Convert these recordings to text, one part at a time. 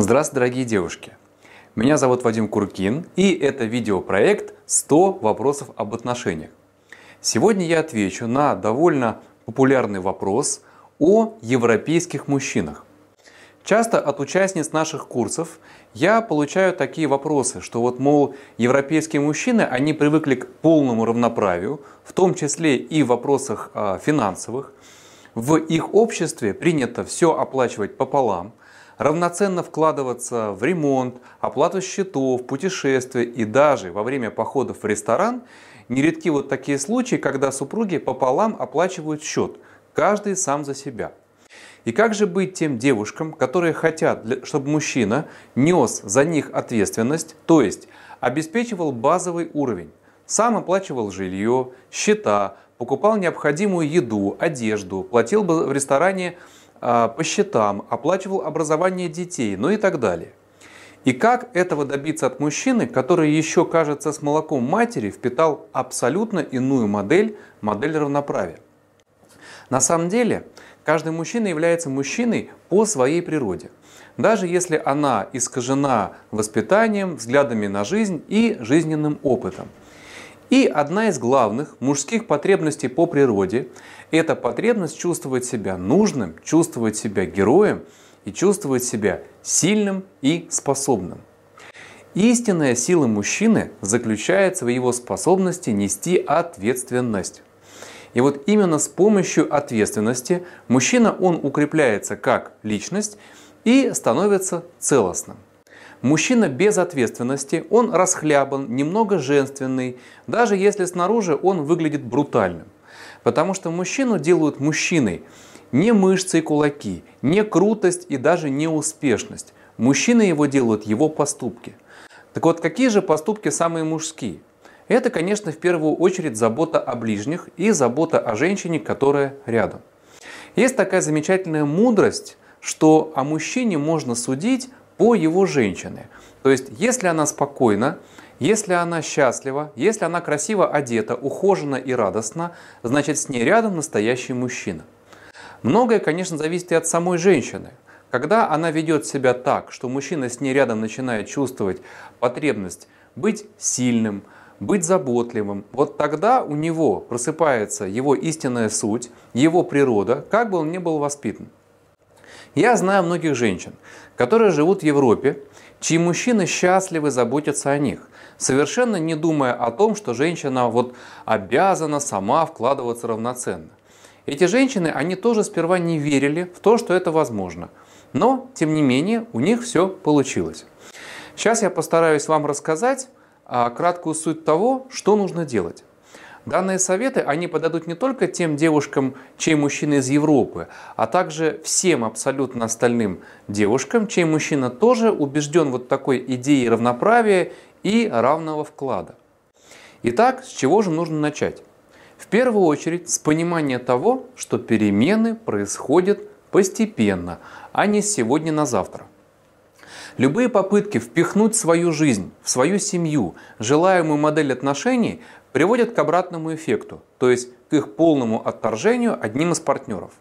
Здравствуйте, дорогие девушки! Меня зовут Вадим Куркин, и это видеопроект «100 вопросов об отношениях». Сегодня я отвечу на довольно популярный вопрос о европейских мужчинах. Часто от участниц наших курсов я получаю такие вопросы, что вот, мол, европейские мужчины, они привыкли к полному равноправию, в том числе и в вопросах а, финансовых. В их обществе принято все оплачивать пополам, равноценно вкладываться в ремонт, оплату счетов, путешествия и даже во время походов в ресторан нередки вот такие случаи, когда супруги пополам оплачивают счет, каждый сам за себя. И как же быть тем девушкам, которые хотят, чтобы мужчина нес за них ответственность, то есть обеспечивал базовый уровень, сам оплачивал жилье, счета, покупал необходимую еду, одежду, платил бы в ресторане по счетам, оплачивал образование детей, ну и так далее. И как этого добиться от мужчины, который еще, кажется, с молоком матери впитал абсолютно иную модель, модель равноправия? На самом деле, каждый мужчина является мужчиной по своей природе. Даже если она искажена воспитанием, взглядами на жизнь и жизненным опытом. И одна из главных мужских потребностей по природе – это потребность чувствовать себя нужным, чувствовать себя героем и чувствовать себя сильным и способным. Истинная сила мужчины заключается в его способности нести ответственность. И вот именно с помощью ответственности мужчина он укрепляется как личность и становится целостным. Мужчина без ответственности, он расхлябан, немного женственный, даже если снаружи он выглядит брутальным. Потому что мужчину делают мужчиной не мышцы и кулаки, не крутость и даже не успешность. Мужчины его делают его поступки. Так вот, какие же поступки самые мужские? Это, конечно, в первую очередь забота о ближних и забота о женщине, которая рядом. Есть такая замечательная мудрость, что о мужчине можно судить по его женщине. То есть, если она спокойна, если она счастлива, если она красиво одета, ухожена и радостна, значит с ней рядом настоящий мужчина. Многое, конечно, зависит и от самой женщины. Когда она ведет себя так, что мужчина с ней рядом начинает чувствовать потребность быть сильным, быть заботливым, вот тогда у него просыпается его истинная суть, его природа, как бы он ни был воспитан. Я знаю многих женщин, которые живут в Европе, чьи мужчины счастливы заботятся о них, совершенно не думая о том, что женщина вот обязана сама вкладываться равноценно. Эти женщины, они тоже сперва не верили в то, что это возможно. Но, тем не менее, у них все получилось. Сейчас я постараюсь вам рассказать а, краткую суть того, что нужно делать. Данные советы, они подадут не только тем девушкам, чей мужчина из Европы, а также всем абсолютно остальным девушкам, чей мужчина тоже убежден вот такой идеей равноправия и равного вклада. Итак, с чего же нужно начать? В первую очередь с понимания того, что перемены происходят постепенно, а не сегодня на завтра. Любые попытки впихнуть свою жизнь, в свою семью, желаемую модель отношений приводят к обратному эффекту, то есть к их полному отторжению одним из партнеров.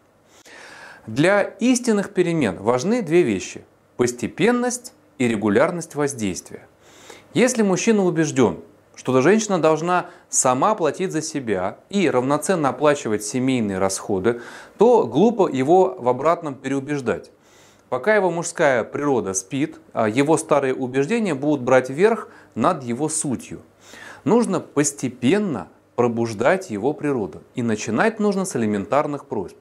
Для истинных перемен важны две вещи – постепенность и регулярность воздействия. Если мужчина убежден, что женщина должна сама платить за себя и равноценно оплачивать семейные расходы, то глупо его в обратном переубеждать. Пока его мужская природа спит, а его старые убеждения будут брать верх над его сутью. Нужно постепенно пробуждать его природу. И начинать нужно с элементарных просьб.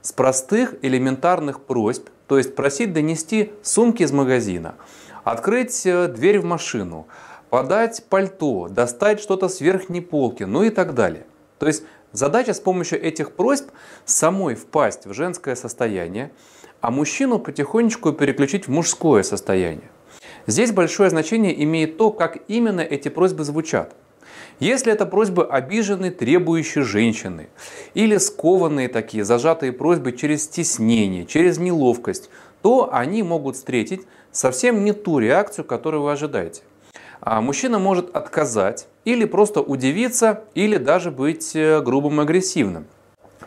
С простых элементарных просьб, то есть просить донести сумки из магазина, открыть э, дверь в машину, подать пальто, достать что-то с верхней полки, ну и так далее. То есть задача с помощью этих просьб самой впасть в женское состояние, а мужчину потихонечку переключить в мужское состояние. Здесь большое значение имеет то, как именно эти просьбы звучат. Если это просьбы обиженной, требующей женщины, или скованные такие, зажатые просьбы через стеснение, через неловкость, то они могут встретить совсем не ту реакцию, которую вы ожидаете. А мужчина может отказать, или просто удивиться, или даже быть э, грубым и агрессивным.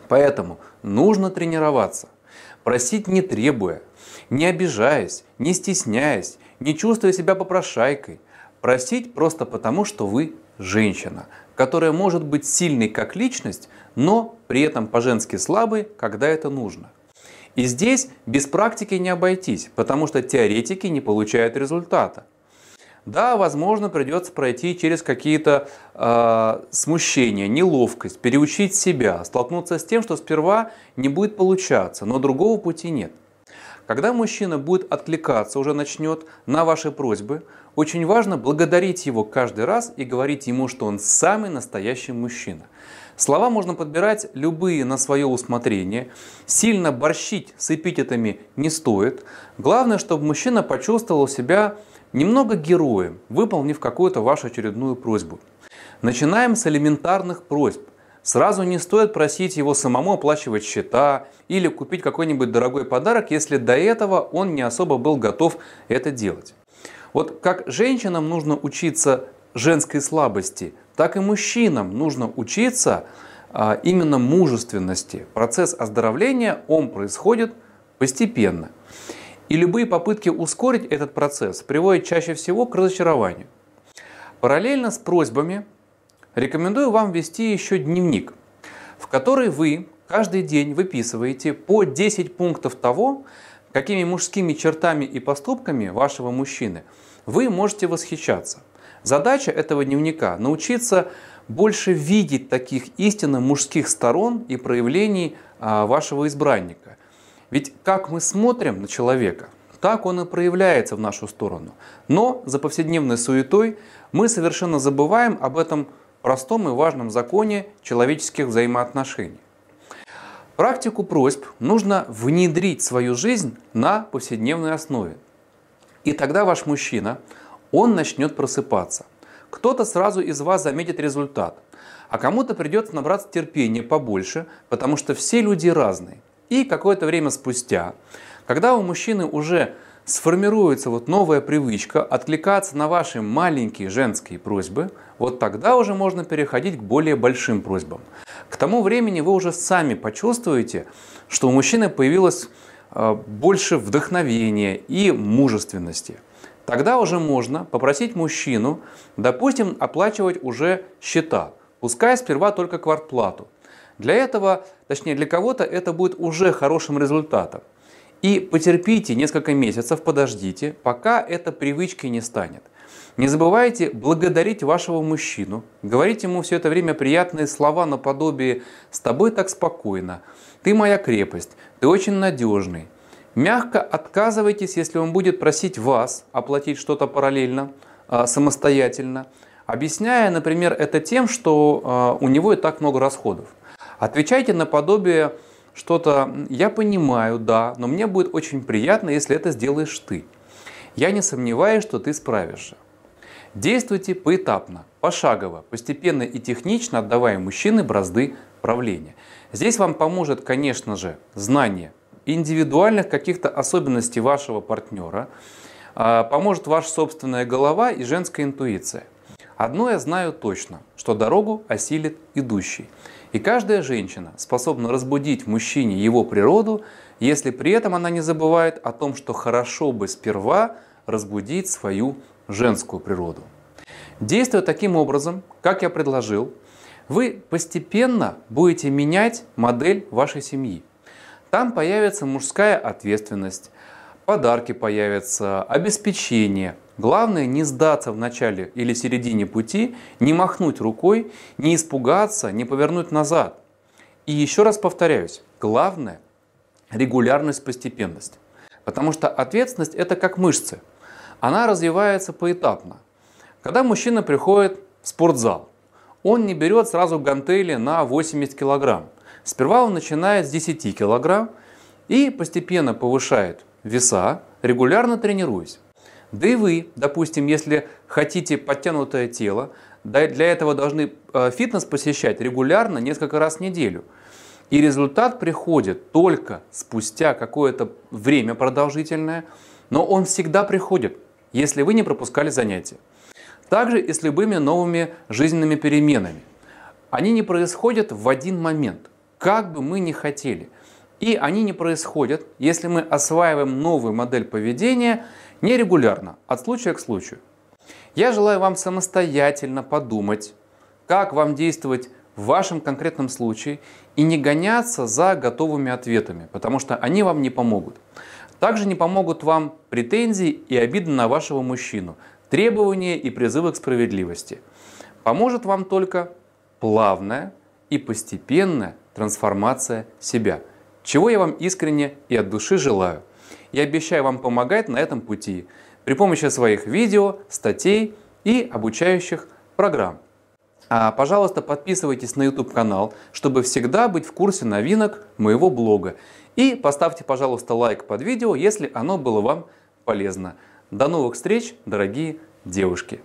Поэтому нужно тренироваться – Просить не требуя, не обижаясь, не стесняясь, не чувствуя себя попрошайкой. Просить просто потому, что вы женщина, которая может быть сильной как личность, но при этом по-женски слабой, когда это нужно. И здесь без практики не обойтись, потому что теоретики не получают результата. Да, возможно, придется пройти через какие-то э, смущения, неловкость, переучить себя, столкнуться с тем, что сперва не будет получаться, но другого пути нет. Когда мужчина будет откликаться, уже начнет на ваши просьбы, очень важно благодарить его каждый раз и говорить ему, что он самый настоящий мужчина. Слова можно подбирать любые на свое усмотрение. Сильно борщить с эпитетами не стоит. Главное, чтобы мужчина почувствовал себя немного героем, выполнив какую-то вашу очередную просьбу. Начинаем с элементарных просьб. Сразу не стоит просить его самому оплачивать счета или купить какой-нибудь дорогой подарок, если до этого он не особо был готов это делать. Вот как женщинам нужно учиться женской слабости, так и мужчинам нужно учиться а, именно мужественности. Процесс оздоровления, он происходит постепенно. И любые попытки ускорить этот процесс приводят чаще всего к разочарованию. Параллельно с просьбами рекомендую вам вести еще дневник, в который вы каждый день выписываете по 10 пунктов того, какими мужскими чертами и поступками вашего мужчины вы можете восхищаться. Задача этого дневника – научиться больше видеть таких истинно мужских сторон и проявлений а, вашего избранника. Ведь как мы смотрим на человека, так он и проявляется в нашу сторону. Но за повседневной суетой мы совершенно забываем об этом простом и важном законе человеческих взаимоотношений. Практику просьб нужно внедрить в свою жизнь на повседневной основе. И тогда ваш мужчина, он начнет просыпаться. Кто-то сразу из вас заметит результат, а кому-то придется набраться терпения побольше, потому что все люди разные. И какое-то время спустя, когда у мужчины уже сформируется вот новая привычка откликаться на ваши маленькие женские просьбы, вот тогда уже можно переходить к более большим просьбам. К тому времени вы уже сами почувствуете, что у мужчины появилось э, больше вдохновения и мужественности. Тогда уже можно попросить мужчину, допустим, оплачивать уже счета, пускай сперва только квартплату. Для этого, точнее для кого-то это будет уже хорошим результатом. И потерпите несколько месяцев, подождите, пока это привычкой не станет. Не забывайте благодарить вашего мужчину, говорить ему все это время приятные слова наподобие «с тобой так спокойно», «ты моя крепость», «ты очень надежный». Мягко отказывайтесь, если он будет просить вас оплатить что-то параллельно, а, самостоятельно, объясняя, например, это тем, что а, у него и так много расходов. Отвечайте наподобие что-то «я понимаю, да, но мне будет очень приятно, если это сделаешь ты. Я не сомневаюсь, что ты справишься». Действуйте поэтапно, пошагово, постепенно и технично отдавая мужчине бразды правления. Здесь вам поможет, конечно же, знание индивидуальных каких-то особенностей вашего партнера, а, поможет ваша собственная голова и женская интуиция. Одно я знаю точно, что дорогу осилит идущий. И каждая женщина способна разбудить в мужчине его природу, если при этом она не забывает о том, что хорошо бы сперва разбудить свою женскую природу. Действуя таким образом, как я предложил, вы постепенно будете менять модель вашей семьи. Там появится мужская ответственность, подарки появятся, обеспечение. Главное не сдаться в начале или середине пути, не махнуть рукой, не испугаться, не повернуть назад. И еще раз повторяюсь, главное – регулярность, постепенность. Потому что ответственность – это как мышцы. Она развивается поэтапно. Когда мужчина приходит в спортзал, он не берет сразу гантели на 80 килограмм. Сперва он начинает с 10 килограмм и постепенно повышает веса, регулярно тренируясь. Да и вы, допустим, если хотите подтянутое тело, для этого должны э, фитнес посещать регулярно несколько раз в неделю. И результат приходит только спустя какое-то время продолжительное, но он всегда приходит, если вы не пропускали занятия. Также и с любыми новыми жизненными переменами. Они не происходят в один момент, как бы мы ни хотели – И они не происходят, если мы осваиваем новую модель поведения нерегулярно, от случая к случаю. Я желаю вам самостоятельно подумать, как вам действовать в вашем конкретном случае и не гоняться за готовыми ответами, потому что они вам не помогут. Также не помогут вам претензии и обиды на вашего мужчину, требования и призывы к справедливости. Поможет вам только плавная и постепенная трансформация себя, чего я вам искренне и от души желаю. Я обещаю вам помогать на этом пути при помощи своих видео, статей и обучающих программ. А, пожалуйста, подписывайтесь на YouTube канал, чтобы всегда быть в курсе новинок моего блога. И поставьте, пожалуйста, лайк под видео, если оно было вам полезно. До новых встреч, дорогие девушки!